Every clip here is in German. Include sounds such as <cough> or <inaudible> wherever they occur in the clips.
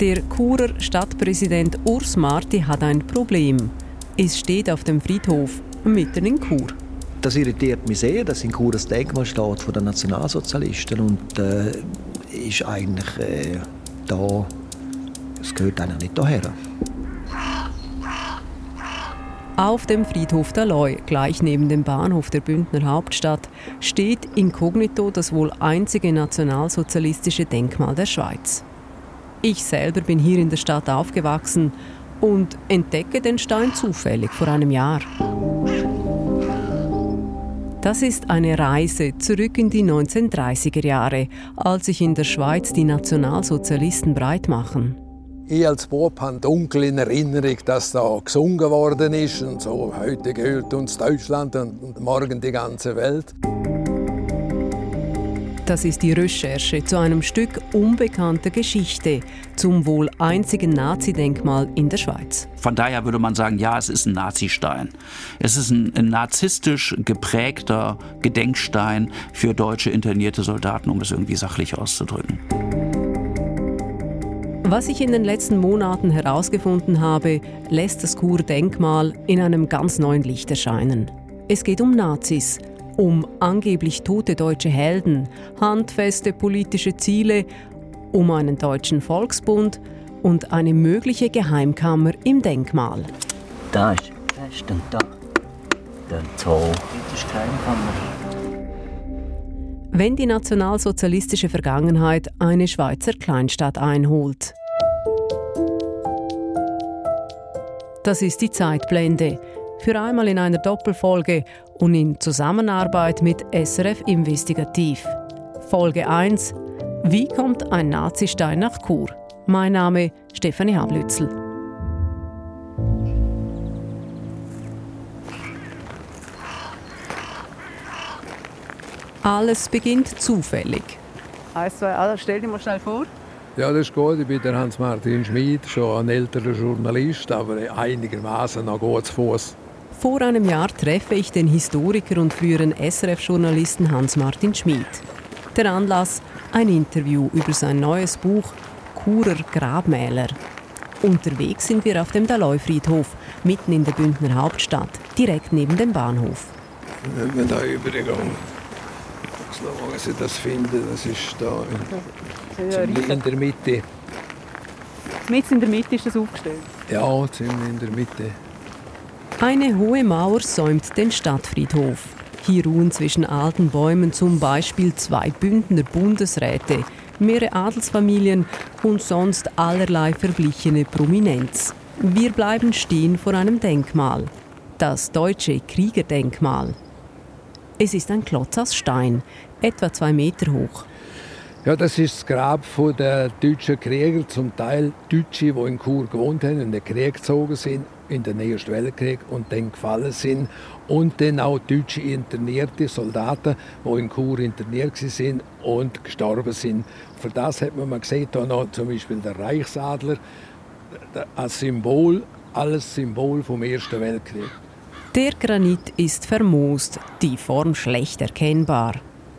Der Churer Stadtpräsident Urs Marti hat ein Problem. Es steht auf dem Friedhof mitten in Chur. Das irritiert mich sehr, dass in Chur das Denkmal steht von den Nationalsozialisten und äh, ist eigentlich äh, da, es gehört eigentlich nicht daher. Auf dem Friedhof der Leu, gleich neben dem Bahnhof der Bündner Hauptstadt, steht inkognito das wohl einzige nationalsozialistische Denkmal der Schweiz. Ich selber bin hier in der Stadt aufgewachsen und entdecke den Stein zufällig vor einem Jahr. Das ist eine Reise zurück in die 1930er Jahre, als sich in der Schweiz die Nationalsozialisten breit machen. Ich als Bub habe dunkel in Erinnerung, dass da gesungen worden ist und so. Heute gehört uns Deutschland und morgen die ganze Welt. Das ist die Recherche zu einem Stück unbekannter Geschichte zum wohl einzigen Nazi-Denkmal in der Schweiz. Von daher würde man sagen, ja, es ist ein Nazistein. Es ist ein, ein narzisstisch geprägter Gedenkstein für deutsche internierte Soldaten, um es irgendwie sachlich auszudrücken. Was ich in den letzten Monaten herausgefunden habe, lässt das Kur-Denkmal in einem ganz neuen Licht erscheinen. Es geht um Nazis, um angeblich tote deutsche Helden, handfeste politische Ziele, um einen deutschen Volksbund und eine mögliche Geheimkammer im Denkmal. Da ist fest und da. Der Zoo. Das ist Geheimkammer. Wenn die nationalsozialistische Vergangenheit eine Schweizer Kleinstadt einholt. Das ist die Zeitblende. Für einmal in einer Doppelfolge und in Zusammenarbeit mit SRF Investigativ. Folge 1. Wie kommt ein Nazistein nach Chur? Mein Name Stefanie Hablützel. Alles beginnt zufällig. Eins, zwei, also stell dir mal schnell vor. Ja, das ist gut. Ich bin der Hans-Martin Schmid, schon ein älterer Journalist, aber einigermaßen noch gut zu Fuß. Vor einem Jahr treffe ich den Historiker und früheren SRF-Journalisten Hans-Martin Schmid. Der Anlass: ein Interview über sein neues Buch Churer Grabmäler. Unterwegs sind wir auf dem Daloi-Friedhof, mitten in der Bündner Hauptstadt, direkt neben dem Bahnhof. Wenn wir da übergegangen, so lange ich das finde, das ist da in, ziemlich in der Mitte. Mit in der Mitte ist das aufgestellt? Ja, ziemlich in der Mitte. Eine hohe Mauer säumt den Stadtfriedhof. Hier ruhen zwischen alten Bäumen zum Beispiel zwei Bündner Bundesräte, mehrere Adelsfamilien und sonst allerlei verblichene Prominenz. Wir bleiben stehen vor einem Denkmal. Das deutsche Kriegerdenkmal. Es ist ein Klotz aus Stein, etwa zwei Meter hoch. Ja, das ist das Grab der deutschen Krieger, zum Teil Deutsche, die in Chur gewohnt haben und in den Krieg gezogen sind in den Ersten Weltkrieg und dann gefallen sind. Und dann auch deutsche internierte Soldaten, die in Chur interniert sind und gestorben sind. Für das hat man mal gesehen, da noch zum Beispiel der Reichsadler als Symbol, alles Symbol vom Ersten Weltkrieg. Der Granit ist vermoost, die Form schlecht erkennbar.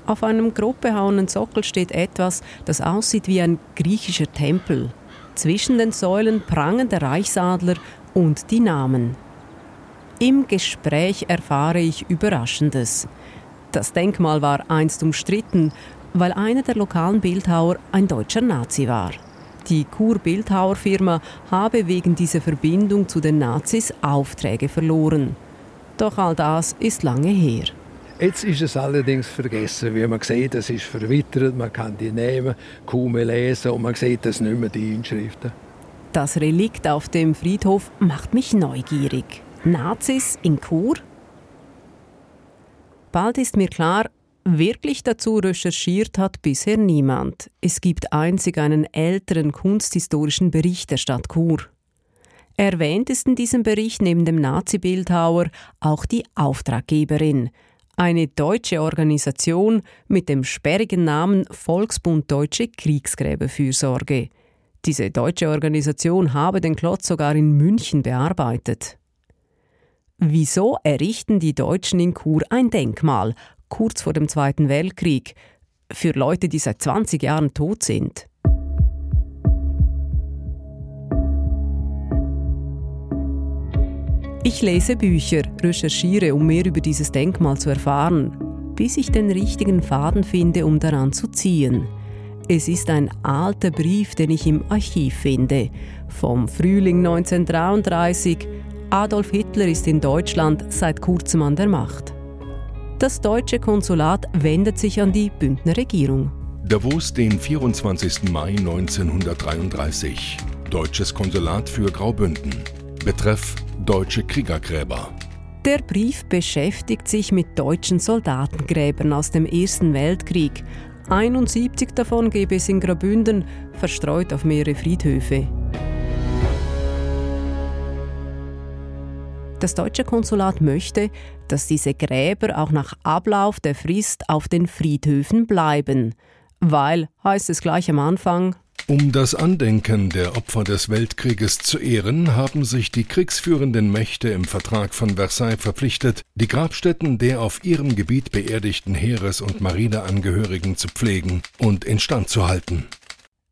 Auf einem grob behauenen Sockel steht etwas, das aussieht wie ein griechischer Tempel. Zwischen den Säulen prangen der Reichsadler und die Namen. Im Gespräch erfahre ich Überraschendes. Das Denkmal war einst umstritten, weil einer der lokalen Bildhauer ein deutscher Nazi war. Die Kur Bildhauerfirma habe wegen dieser Verbindung zu den Nazis Aufträge verloren. Doch all das ist lange her. Jetzt ist es allerdings vergessen, wie man sieht, es ist verwittert, man kann die nehmen, kaum mehr lesen und man sieht das nicht mehr, die Inschriften. Das Relikt auf dem Friedhof macht mich neugierig. Nazis in Chur? Bald ist mir klar, wirklich dazu recherchiert hat bisher niemand. Es gibt einzig einen älteren kunsthistorischen Bericht der Stadt Chur. Erwähnt ist in diesem Bericht neben dem Nazi-Bildhauer auch die Auftraggeberin, eine deutsche Organisation mit dem sperrigen Namen Volksbund Deutsche Kriegsgräberfürsorge. Diese deutsche Organisation habe den Klotz sogar in München bearbeitet. Wieso errichten die Deutschen in Chur ein Denkmal, kurz vor dem Zweiten Weltkrieg, für Leute, die seit 20 Jahren tot sind? Ich lese Bücher, recherchiere, um mehr über dieses Denkmal zu erfahren, bis ich den richtigen Faden finde, um daran zu ziehen – es ist ein alter Brief, den ich im Archiv finde, vom Frühling 1933. Adolf Hitler ist in Deutschland seit kurzem an der Macht. Das deutsche Konsulat wendet sich an die Bündner Regierung. Davos, den 24. Mai 1933. Deutsches Konsulat für Graubünden. Betreff Deutsche Kriegergräber. Der Brief beschäftigt sich mit deutschen Soldatengräbern aus dem Ersten Weltkrieg 71 davon gäbe es in Graubünden, verstreut auf mehrere Friedhöfe. Das deutsche Konsulat möchte, dass diese Gräber auch nach Ablauf der Frist auf den Friedhöfen bleiben, weil, heißt es gleich am Anfang, um das Andenken der Opfer des Weltkrieges zu ehren, haben sich die kriegsführenden Mächte im Vertrag von Versailles verpflichtet, die Grabstätten der auf ihrem Gebiet beerdigten Heeres- und Marineangehörigen zu pflegen und instand zu halten.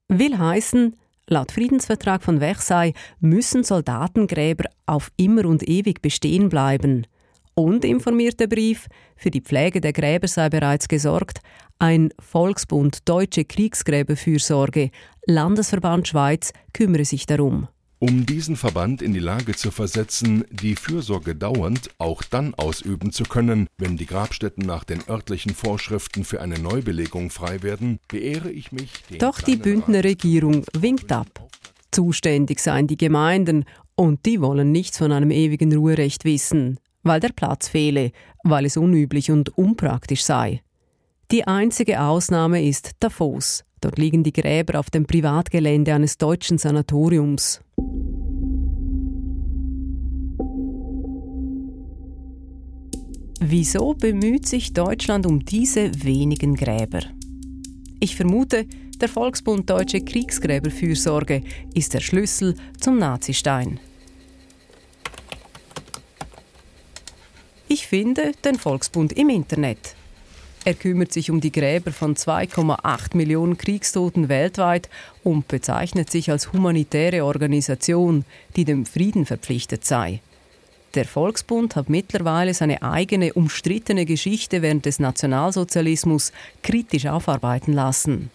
Will heißen, laut Friedensvertrag von Versailles müssen Soldatengräber auf immer und ewig bestehen bleiben. Und informiert der Brief, für die Pflege der Gräber sei bereits gesorgt, ein Volksbund Deutsche Kriegsgräberfürsorge, Landesverband Schweiz kümmere sich darum. Um diesen Verband in die Lage zu versetzen, die Fürsorge dauernd auch dann ausüben zu können, wenn die Grabstätten nach den örtlichen Vorschriften für eine Neubelegung frei werden, beehre ich mich. Doch die Bündner Regierung winkt ab. Zuständig seien die Gemeinden und die wollen nichts von einem ewigen Ruherecht wissen, weil der Platz fehle, weil es unüblich und unpraktisch sei. Die einzige Ausnahme ist Davos. Dort liegen die Gräber auf dem Privatgelände eines deutschen Sanatoriums. Wieso bemüht sich Deutschland um diese wenigen Gräber? Ich vermute, der Volksbund Deutsche Kriegsgräberfürsorge ist der Schlüssel zum Nazistein. Ich finde den Volksbund im Internet. Er kümmert sich um die Gräber von 2,8 Millionen Kriegstoten weltweit und bezeichnet sich als humanitäre Organisation, die dem Frieden verpflichtet sei. Der Volksbund hat mittlerweile seine eigene umstrittene Geschichte während des Nationalsozialismus kritisch aufarbeiten lassen.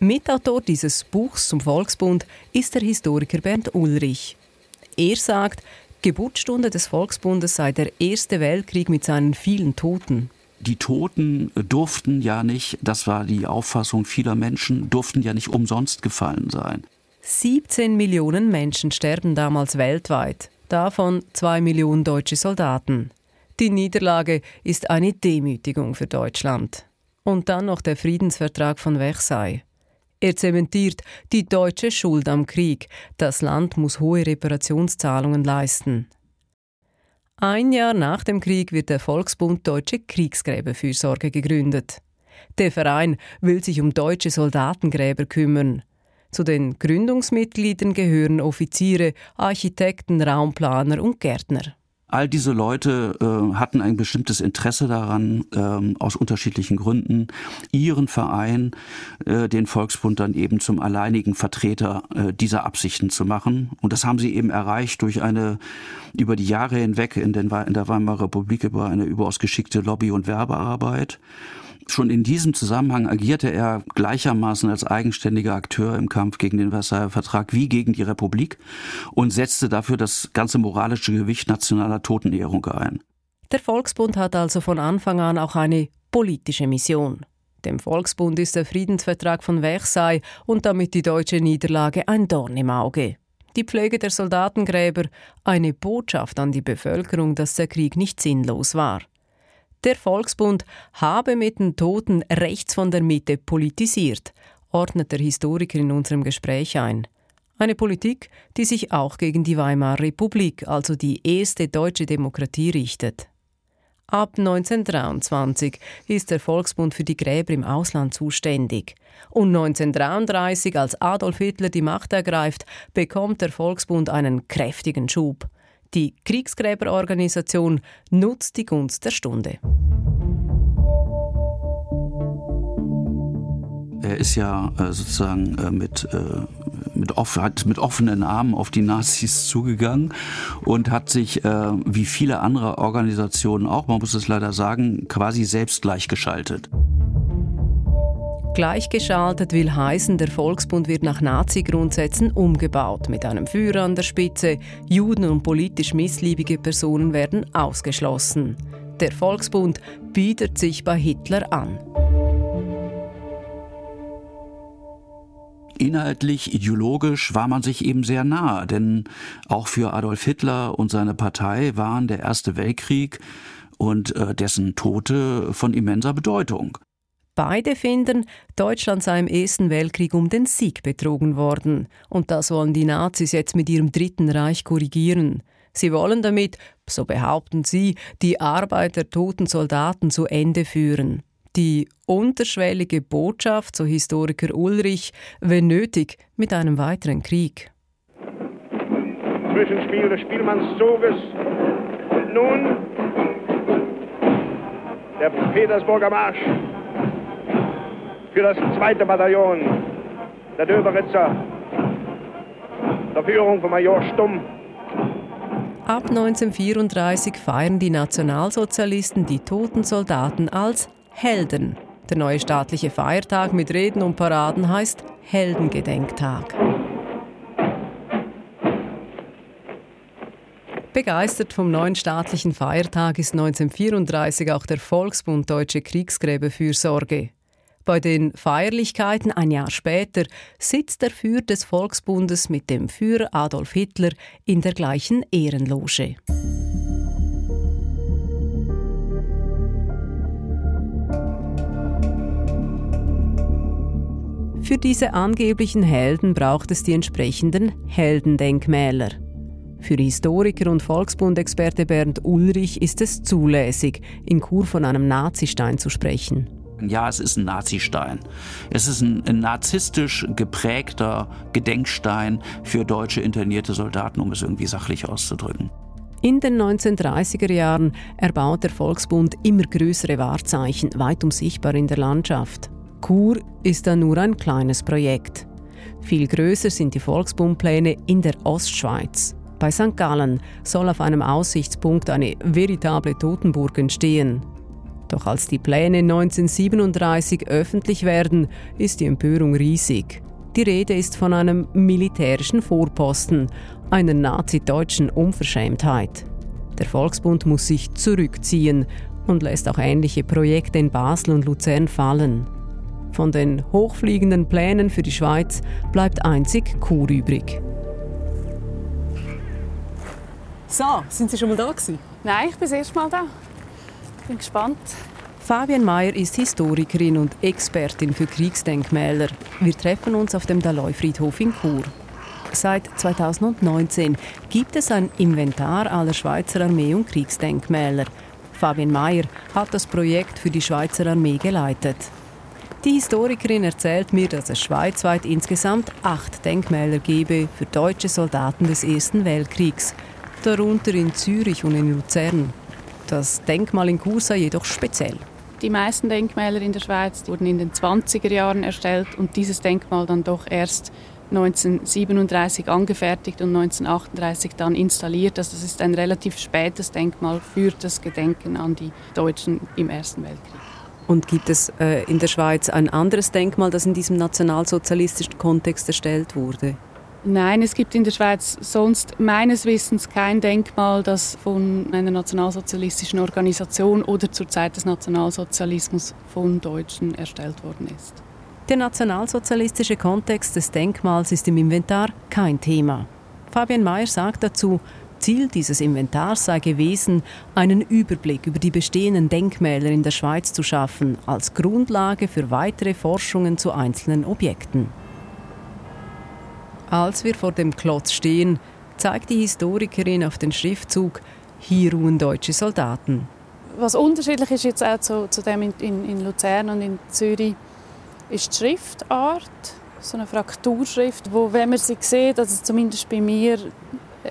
Mitautor dieses Buchs zum Volksbund ist der Historiker Bernd Ulrich. Er sagt, Geburtsstunde des Volksbundes sei der Erste Weltkrieg mit seinen vielen Toten die Toten durften ja nicht, das war die Auffassung vieler Menschen, durften ja nicht umsonst gefallen sein. 17 Millionen Menschen sterben damals weltweit, davon 2 Millionen deutsche Soldaten. Die Niederlage ist eine Demütigung für Deutschland. Und dann noch der Friedensvertrag von Versailles. Er zementiert die deutsche Schuld am Krieg. Das Land muss hohe Reparationszahlungen leisten. Ein Jahr nach dem Krieg wird der Volksbund Deutsche Kriegsgräberfürsorge gegründet. Der Verein will sich um deutsche Soldatengräber kümmern. Zu den Gründungsmitgliedern gehören Offiziere, Architekten, Raumplaner und Gärtner. All diese Leute äh, hatten ein bestimmtes Interesse daran, ähm, aus unterschiedlichen Gründen, ihren Verein, äh, den Volksbund, dann eben zum alleinigen Vertreter äh, dieser Absichten zu machen. Und das haben sie eben erreicht durch eine über die Jahre hinweg in, den, in der Weimarer Republik über eine überaus geschickte Lobby- und Werbearbeit. Schon in diesem Zusammenhang agierte er gleichermaßen als eigenständiger Akteur im Kampf gegen den Versailler Vertrag wie gegen die Republik und setzte dafür das ganze moralische Gewicht nationaler Totenehrung ein. Der Volksbund hat also von Anfang an auch eine politische Mission. Dem Volksbund ist der Friedensvertrag von Versailles und damit die deutsche Niederlage ein Dorn im Auge. Die Pflege der Soldatengräber eine Botschaft an die Bevölkerung, dass der Krieg nicht sinnlos war. Der Volksbund habe mit den Toten rechts von der Mitte politisiert, ordnet der Historiker in unserem Gespräch ein. Eine Politik, die sich auch gegen die Weimarer Republik, also die erste deutsche Demokratie, richtet. Ab 1923 ist der Volksbund für die Gräber im Ausland zuständig. Und 1933, als Adolf Hitler die Macht ergreift, bekommt der Volksbund einen kräftigen Schub. Die Kriegsgräberorganisation nutzt die Gunst der Stunde. Er ist ja äh, sozusagen äh, mit, äh, mit, off hat mit offenen Armen auf die Nazis zugegangen und hat sich, wie viele andere Organisationen auch, man muss es leider sagen, quasi selbst gleichgeschaltet. Gleichgeschaltet will heißen, der Volksbund wird nach Nazi-Grundsätzen umgebaut, mit einem Führer an der Spitze. Juden und politisch missliebige Personen werden ausgeschlossen. Der Volksbund bietet sich bei Hitler an. Inhaltlich, ideologisch war man sich eben sehr nah, denn auch für Adolf Hitler und seine Partei waren der Erste Weltkrieg und äh, dessen Tote von immenser Bedeutung. Beide finden, Deutschland sei im Ersten Weltkrieg um den Sieg betrogen worden. Und das wollen die Nazis jetzt mit ihrem Dritten Reich korrigieren. Sie wollen damit, so behaupten sie, die Arbeit der toten Soldaten zu Ende führen. Die unterschwellige Botschaft, so Historiker Ulrich, wenn nötig, mit einem weiteren Krieg. Zwischenspiel des Spielmannszuges. Nun der Petersburger Marsch für das zweite Bataillon der Döberitzer der Führung von Major Stumm. Ab 1934 feiern die Nationalsozialisten die toten Soldaten als Helden. Der neue staatliche Feiertag mit Reden und Paraden heißt Heldengedenktag. Begeistert vom neuen staatlichen Feiertag ist 1934 auch der Volksbund Deutsche Kriegsgräberfürsorge. Bei den Feierlichkeiten ein Jahr später sitzt der Führer des Volksbundes mit dem Führer Adolf Hitler in der gleichen Ehrenloge. Für diese angeblichen Helden braucht es die entsprechenden Heldendenkmäler. Für Historiker und Volksbundexperte Bernd Ulrich ist es zulässig, in Chur von einem Nazistein zu sprechen. Ja, es ist ein Nazistein. Es ist ein, ein, narzisstisch geprägter Gedenkstein für deutsche internierte Soldaten, um es irgendwie sachlich auszudrücken. In den 1930er Jahren erbaut der Volksbund immer größere Wahrzeichen, weitum sichtbar in der Landschaft. Chur ist dann nur ein kleines Projekt. Viel größer sind die Volksbundpläne in der Ostschweiz. Bei St. Gallen soll auf einem Aussichtspunkt eine veritable Totenburg entstehen. Doch als die Pläne 1937 öffentlich werden, ist die Empörung riesig. Die Rede ist von einem militärischen Vorposten, einer nazi-deutschen Unverschämtheit. Der Volksbund muss sich zurückziehen und lässt auch ähnliche Projekte in Basel und Luzern fallen. Von den hochfliegenden Plänen für die Schweiz bleibt einzig Chur übrig. So, sind Sie schon mal da gewesen? Nein, ich bin das erste Mal da. Bin gespannt. Fabian Mayer ist Historikerin und Expertin für Kriegsdenkmäler. Wir treffen uns auf dem Daloi-Friedhof in Chur. Seit 2019 gibt es ein Inventar aller Schweizer Armee- und Kriegsdenkmäler. Fabian Mayer hat das Projekt für die Schweizer Armee geleitet. Die Historikerin erzählt mir, dass es schweizweit insgesamt acht Denkmäler gebe für deutsche Soldaten des Ersten Weltkriegs, darunter in Zürich und in Luzern. Das Denkmal in sei jedoch speziell. Die meisten Denkmäler in der Schweiz wurden in den 20er Jahren erstellt und dieses Denkmal dann doch erst 1937 angefertigt und 1938 dann installiert. Also das ist ein relativ spätes Denkmal für das Gedenken an die Deutschen im Ersten Weltkrieg. Und gibt es äh, in der Schweiz ein anderes Denkmal, das in diesem nationalsozialistischen Kontext erstellt wurde? Nein, es gibt in der Schweiz sonst meines Wissens kein Denkmal, das von einer nationalsozialistischen Organisation oder zur Zeit des Nationalsozialismus von Deutschen erstellt worden ist. Der nationalsozialistische Kontext des Denkmals ist im Inventar kein Thema. Fabian Mayer sagt dazu, Ziel dieses Inventars sei gewesen, einen Überblick über die bestehenden Denkmäler in der Schweiz zu schaffen, als Grundlage für weitere Forschungen zu einzelnen Objekten. Als wir vor dem Klotz stehen, zeigt die Historikerin auf den Schriftzug Hier ruhen deutsche Soldaten. Was unterschiedlich ist jetzt auch zu, zu dem in, in, in Luzern und in Zürich, ist die Schriftart. So eine Frakturschrift, wo, wenn man sie sieht, also zumindest bei mir,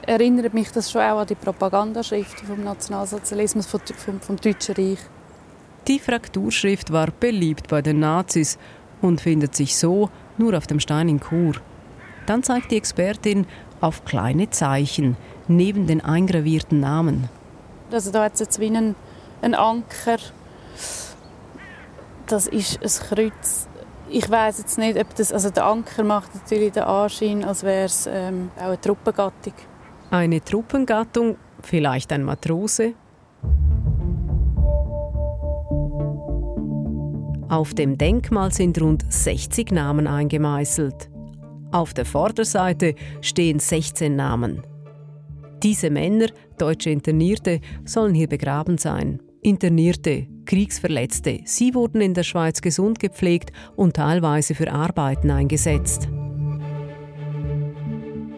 erinnert mich das schon auch an die Propagandaschrift vom Nationalsozialismus, vom, vom, vom Deutschen Reich. Die Frakturschrift war beliebt bei den Nazis und findet sich so nur auf dem Stein in Chur. Dann zeigt die Expertin auf kleine Zeichen neben den eingravierten Namen. Also da hat es jetzt wie einen, einen Anker. Das ist ein Kreuz. Ich weiß jetzt nicht, ob das, also der Anker macht natürlich den Anschein, als wäre es ähm, auch eine Truppengattung. Eine Truppengattung, vielleicht ein Matrose. Auf dem Denkmal sind rund 60 Namen eingemeißelt. Auf der Vorderseite stehen 16 Namen. Diese Männer, deutsche Internierte, sollen hier begraben sein. Internierte, Kriegsverletzte, sie wurden in der Schweiz gesund gepflegt und teilweise für Arbeiten eingesetzt.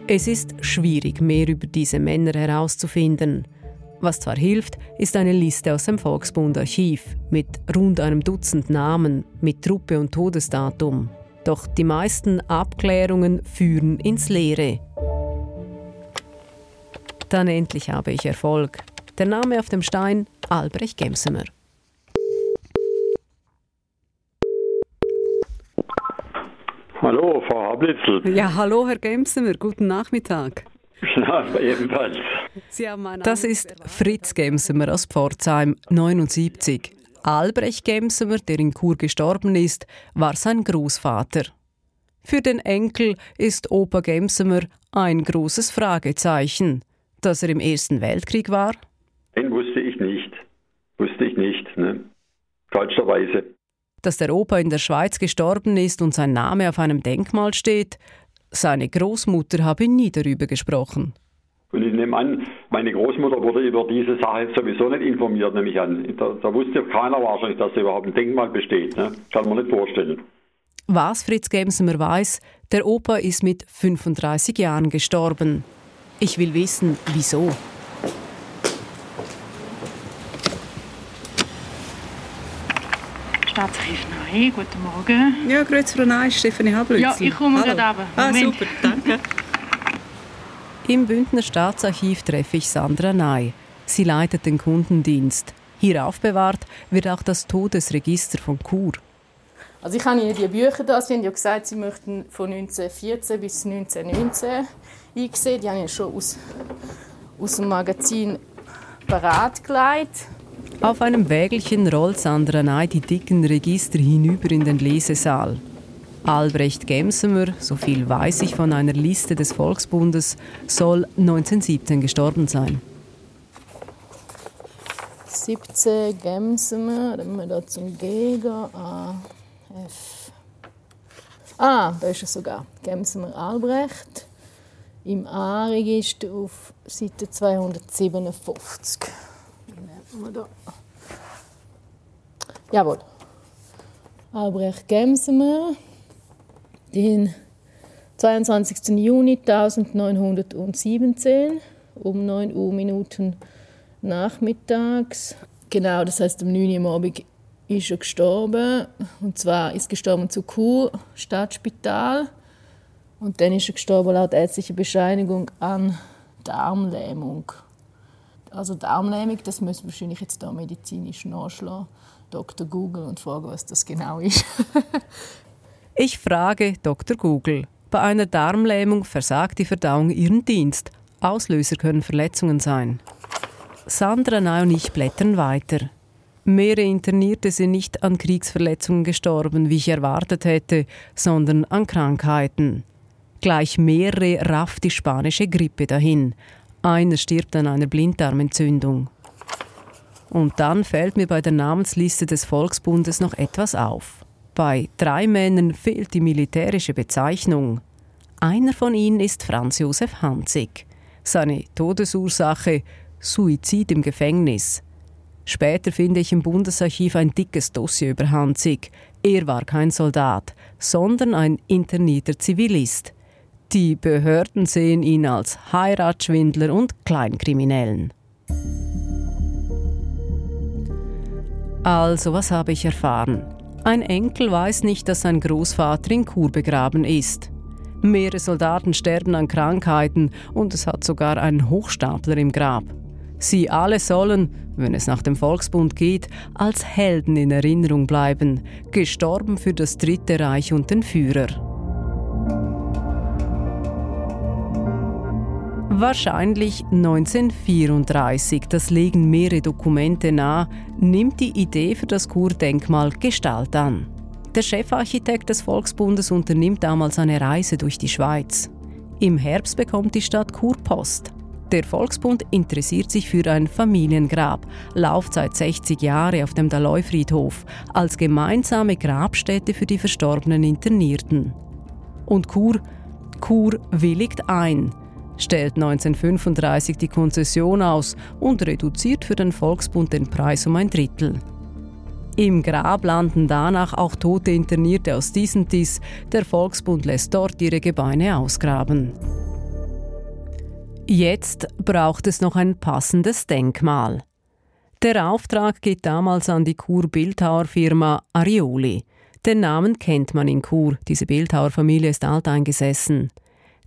Es ist schwierig, mehr über diese Männer herauszufinden. Was zwar hilft, ist eine Liste aus dem Volksbund-Archiv mit rund einem Dutzend Namen, mit Truppe und Todesdatum. Doch die meisten Abklärungen führen ins Leere. Dann endlich habe ich Erfolg. Der Name auf dem Stein Albrecht Gemsemer. Hallo, Frau Hablitzel. Ja, hallo, Herr Gemsemer. Guten Nachmittag. <laughs> Ja, ebenfalls. Das ist Fritz Gemsemer aus Pforzheim, 79. Albrecht Gemsemer, der in Chur gestorben ist, war sein Großvater. Für den Enkel ist Opa Gemsemer ein großes Fragezeichen. Dass er im Ersten Weltkrieg war? Den wusste ich nicht. Wusste ich nicht, ne? Falscherweise. Dass der Opa in der Schweiz gestorben ist und sein Name auf einem Denkmal steht, seine Großmutter habe nie darüber gesprochen. Und ich nehme an, meine Großmutter wurde über diese Sache sowieso nicht informiert, nehme ich an. Da, da wusste keiner wahrscheinlich, dass überhaupt ein Denkmal besteht. Ne? Kann man nicht vorstellen. Was Fritz Gemsemer weiß, der Opa ist mit 35 Jahren gestorben. Ich will wissen, wieso. Staatsarchiv Nein, guten Morgen. Ja, grüezi Frau Ney, Stefanie Hablützel. Ja, ich komme gerade runter. Ah, super, danke. <laughs> Im Bündner Staatsarchiv treffe ich Sandra Ney. Sie leitet den Kundendienst. Hier aufbewahrt wird auch das Todesregister von Chur. Also ich habe Ihnen die Bücher da, Sie haben ja gesagt, Sie möchten von 1914 bis 1919 eingesehen. Die habe ich schon aus, aus dem Magazin parat gelegt. Auf einem Wägelchen rollt Sandra Ney die dicken Register hinüber in den Lesesaal. Albrecht Gemsemer, so viel weiß ich von einer Liste des Volksbundes, soll 1917 gestorben sein. 17 Gemsemer, dann wir da zum Geger. A, F. Ah, da ist er sogar. Gemsemer Albrecht. Im A-Register auf Seite 257. Nehmen wir da. Jawohl. Albrecht Gemsemer. Den 22. Juni 1917 um 9 Uhr Minuten nachmittags. Genau, das heißt, am 9 Uhr Abend ist er gestorben. Und zwar ist gestorben zu Chur, Stadtspital. Und dann ist er gestorben laut ärztlicher Bescheinigung an Darmlähmung. Also Darmlähmung, das müssen wir wahrscheinlich jetzt da medizinisch nachschlagen. Dr. Google und fragen, was das genau ist. <laughs> Ich frage Dr. Google. Bei einer Darmlähmung versagt die Verdauung ihren Dienst. Auslöser können Verletzungen sein. Sandra Ney und ich blättern weiter. Mehrere Internierte sind nicht an Kriegsverletzungen gestorben, wie ich erwartet hätte, sondern an Krankheiten. Gleich mehrere rafft die spanische Grippe dahin. Einer stirbt an einer Blinddarmentzündung. Und dann fällt mir bei der Namensliste des Volksbundes noch etwas auf. Bei drei Männern fehlt die militärische Bezeichnung. Einer von ihnen ist Franz Josef Hanzig. Seine Todesursache Suizid im Gefängnis. Später finde ich im Bundesarchiv ein dickes Dossier über Hanzig. Er war kein Soldat, sondern ein internierter Zivilist. Die Behörden sehen ihn als Heiratsschwindler und Kleinkriminellen. Also, was habe ich erfahren? Ein Enkel weiß nicht, dass sein Großvater in Chur begraben ist. Mehrere Soldaten sterben an Krankheiten und es hat sogar einen Hochstapler im Grab. Sie alle sollen, wenn es nach dem Volksbund geht, als Helden in Erinnerung bleiben, gestorben für das Dritte Reich und den Führer. Wahrscheinlich 1934, das legen mehrere Dokumente nahe, nimmt die Idee für das Kurdenkmal Gestalt an. Der Chefarchitekt des Volksbundes unternimmt damals eine Reise durch die Schweiz. Im Herbst bekommt die Stadt Kurpost. Der Volksbund interessiert sich für ein Familiengrab, Laufzeit 60 Jahre auf dem Daloi-Friedhof, als gemeinsame Grabstätte für die verstorbenen Internierten. Und Chur, Chur willigt ein – stellt 1935 die Konzession aus und reduziert für den Volksbund den Preis um ein Drittel. Im Grab landen danach auch tote Internierte aus Disentis. Der Volksbund lässt dort ihre Gebeine ausgraben. Jetzt braucht es noch ein passendes Denkmal. Der Auftrag geht damals an die Chur-Bildhauerfirma Arioli. Den Namen kennt man in Chur, diese Bildhauerfamilie ist alteingesessen.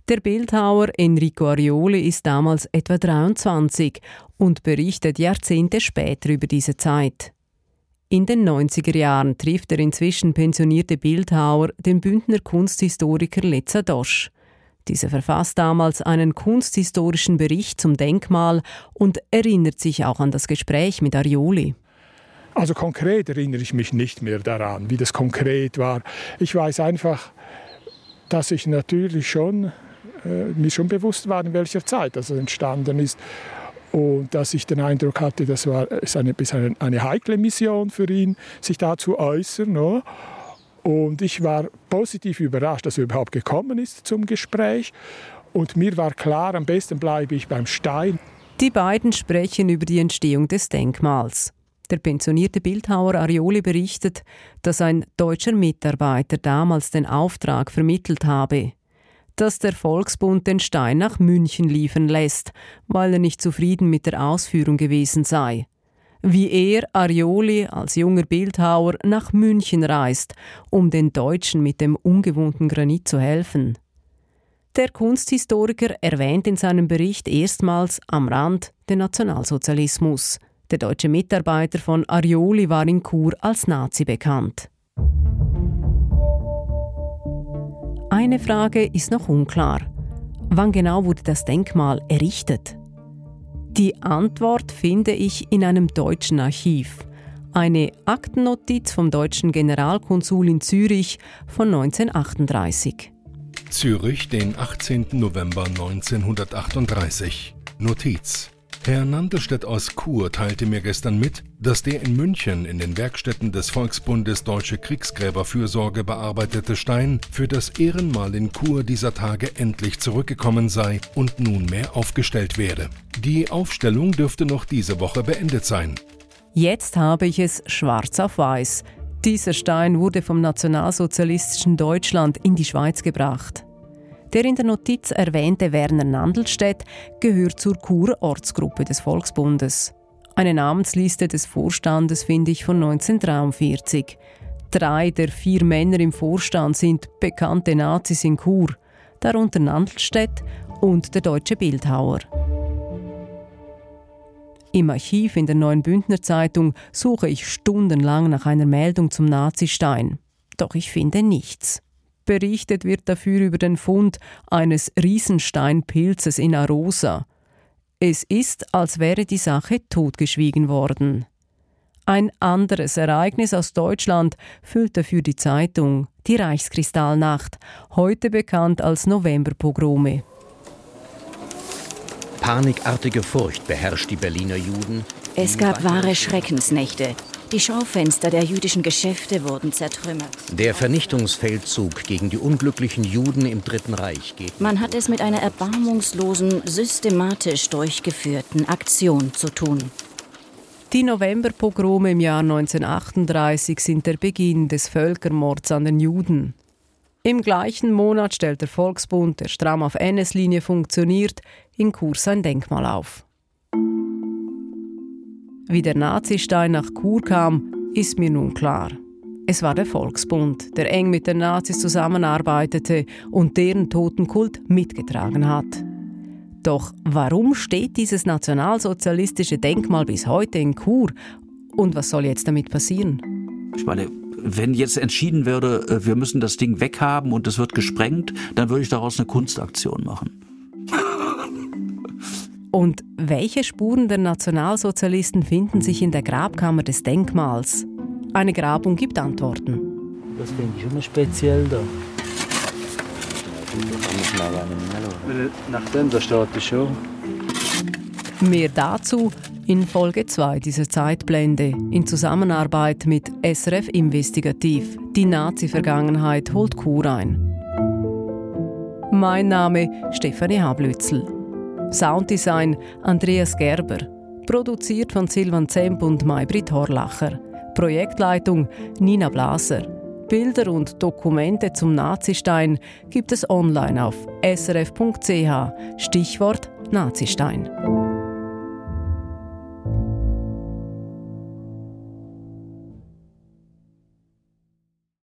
Der Bildhauer Enrico Arioli ist damals etwa 23 und berichtet Jahrzehnte später über diese Zeit. In den 90er Jahren trifft der inzwischen pensionierte Bildhauer den Bündner Kunsthistoriker Letza Dosch. Dieser verfasst damals einen kunsthistorischen Bericht zum Denkmal und erinnert sich auch an das Gespräch mit Arioli. Also konkret erinnere ich mich nicht mehr daran, wie das konkret war. Ich weiß einfach, dass ich natürlich schon mir schon bewusst war, in welcher Zeit das entstanden ist. Und dass ich den Eindruck hatte, das war ist eine, eine, eine heikle Mission für ihn, sich da zu äußern. No? Und ich war positiv überrascht, dass er überhaupt gekommen ist zum Gespräch. Und mir war klar, am besten bleibe ich beim Stein. Die beiden sprechen über die Entstehung des Denkmals. Der pensionierte Bildhauer Arioli berichtet, dass ein deutscher Mitarbeiter damals den Auftrag vermittelt habe dass der Volksbund den Stein nach München liefern lässt, weil er nicht zufrieden mit der Ausführung gewesen sei. Wie er, Arioli, als junger Bildhauer nach München reist, um den Deutschen mit dem ungewohnten Granit zu helfen. Der Kunsthistoriker erwähnt in seinem Bericht erstmals am Rand den Nationalsozialismus. Der deutsche Mitarbeiter von Arioli war in Chur als Nazi bekannt. Eine Frage ist noch unklar. Wann genau wurde das Denkmal errichtet? Die Antwort finde ich in einem deutschen Archiv. Eine Aktennotiz vom deutschen Generalkonsul in Zürich von 1938. Zürich, den 18. November 1938. Notiz. Herr Nandelstedt aus Chur teilte mir gestern mit, dass der in München in den Werkstätten des Volksbundes Deutsche Kriegsgräberfürsorge bearbeitete Stein für das Ehrenmal in Chur dieser Tage endlich zurückgekommen sei und nunmehr aufgestellt werde. Die Aufstellung dürfte noch diese Woche beendet sein. Jetzt habe ich es schwarz auf weiß. Dieser Stein wurde vom nationalsozialistischen Deutschland in die Schweiz gebracht. Der in der Notiz erwähnte Werner Nandelstedt gehört zur Churer Ortsgruppe des Volksbundes. Eine Namensliste des Vorstandes finde ich von 1943. Drei der vier Männer im Vorstand sind bekannte Nazis in Chur, darunter Nandelstedt und der deutsche Bildhauer. Im Archiv in der Neuen Bündner Zeitung suche ich stundenlang nach einer Meldung zum Nazistein. Doch ich finde nichts. Berichtet wird dafür über den Fund eines Riesensteinpilzes in Arosa. Es ist, als wäre die Sache totgeschwiegen worden. Ein anderes Ereignis aus Deutschland füllt dafür die Zeitung, die Reichskristallnacht, heute bekannt als Novemberpogrome. Panikartige Furcht beherrscht die Berliner Juden. Es gab wahre Schreckensnächte. Die Schaufenster der jüdischen Geschäfte wurden zertrümmert. Der Vernichtungsfeldzug gegen die unglücklichen Juden im Dritten Reich geht. Man hat es mit einer erbarmungslosen, systematisch durchgeführten Aktion zu tun. Die Novemberpogrome im Jahr 1938 sind der Beginn des Völkermords an den Juden. Im gleichen Monat stellt der Volksbund, der stramm auf NS-Linie funktioniert, in Kurs ein Denkmal auf. Wie der Nazistein nach Chur kam, ist mir nun klar. Es war der Volksbund, der eng mit den Nazis zusammenarbeitete und deren Totenkult mitgetragen hat. Doch warum steht dieses nationalsozialistische Denkmal bis heute in Chur? Und was soll jetzt damit passieren? Ich meine, wenn jetzt entschieden würde, äh, wir müssen das Ding weghaben und es wird gesprengt, dann würde ich daraus eine Kunstaktion machen. Und welche Spuren der Nationalsozialisten finden sich in der Grabkammer des Denkmals? Eine Grabung gibt Antworten. Das finde ich schon speziell da. Nach dem da steht es schon. Mehr dazu in Folge 2 dieser Zeitblende in Zusammenarbeit mit SRF Investigativ. Die Nazi-Vergangenheit holt Kur ein. Mein Name Stefanie Hablützel. Sounddesign Andreas Gerber. Produziert von Silvan Zemp und Maybrit Horlacher. Projektleitung Nina Blaser. Bilder und Dokumente zum Nazistein gibt es online auf srf.ch. Stichwort Nazistein.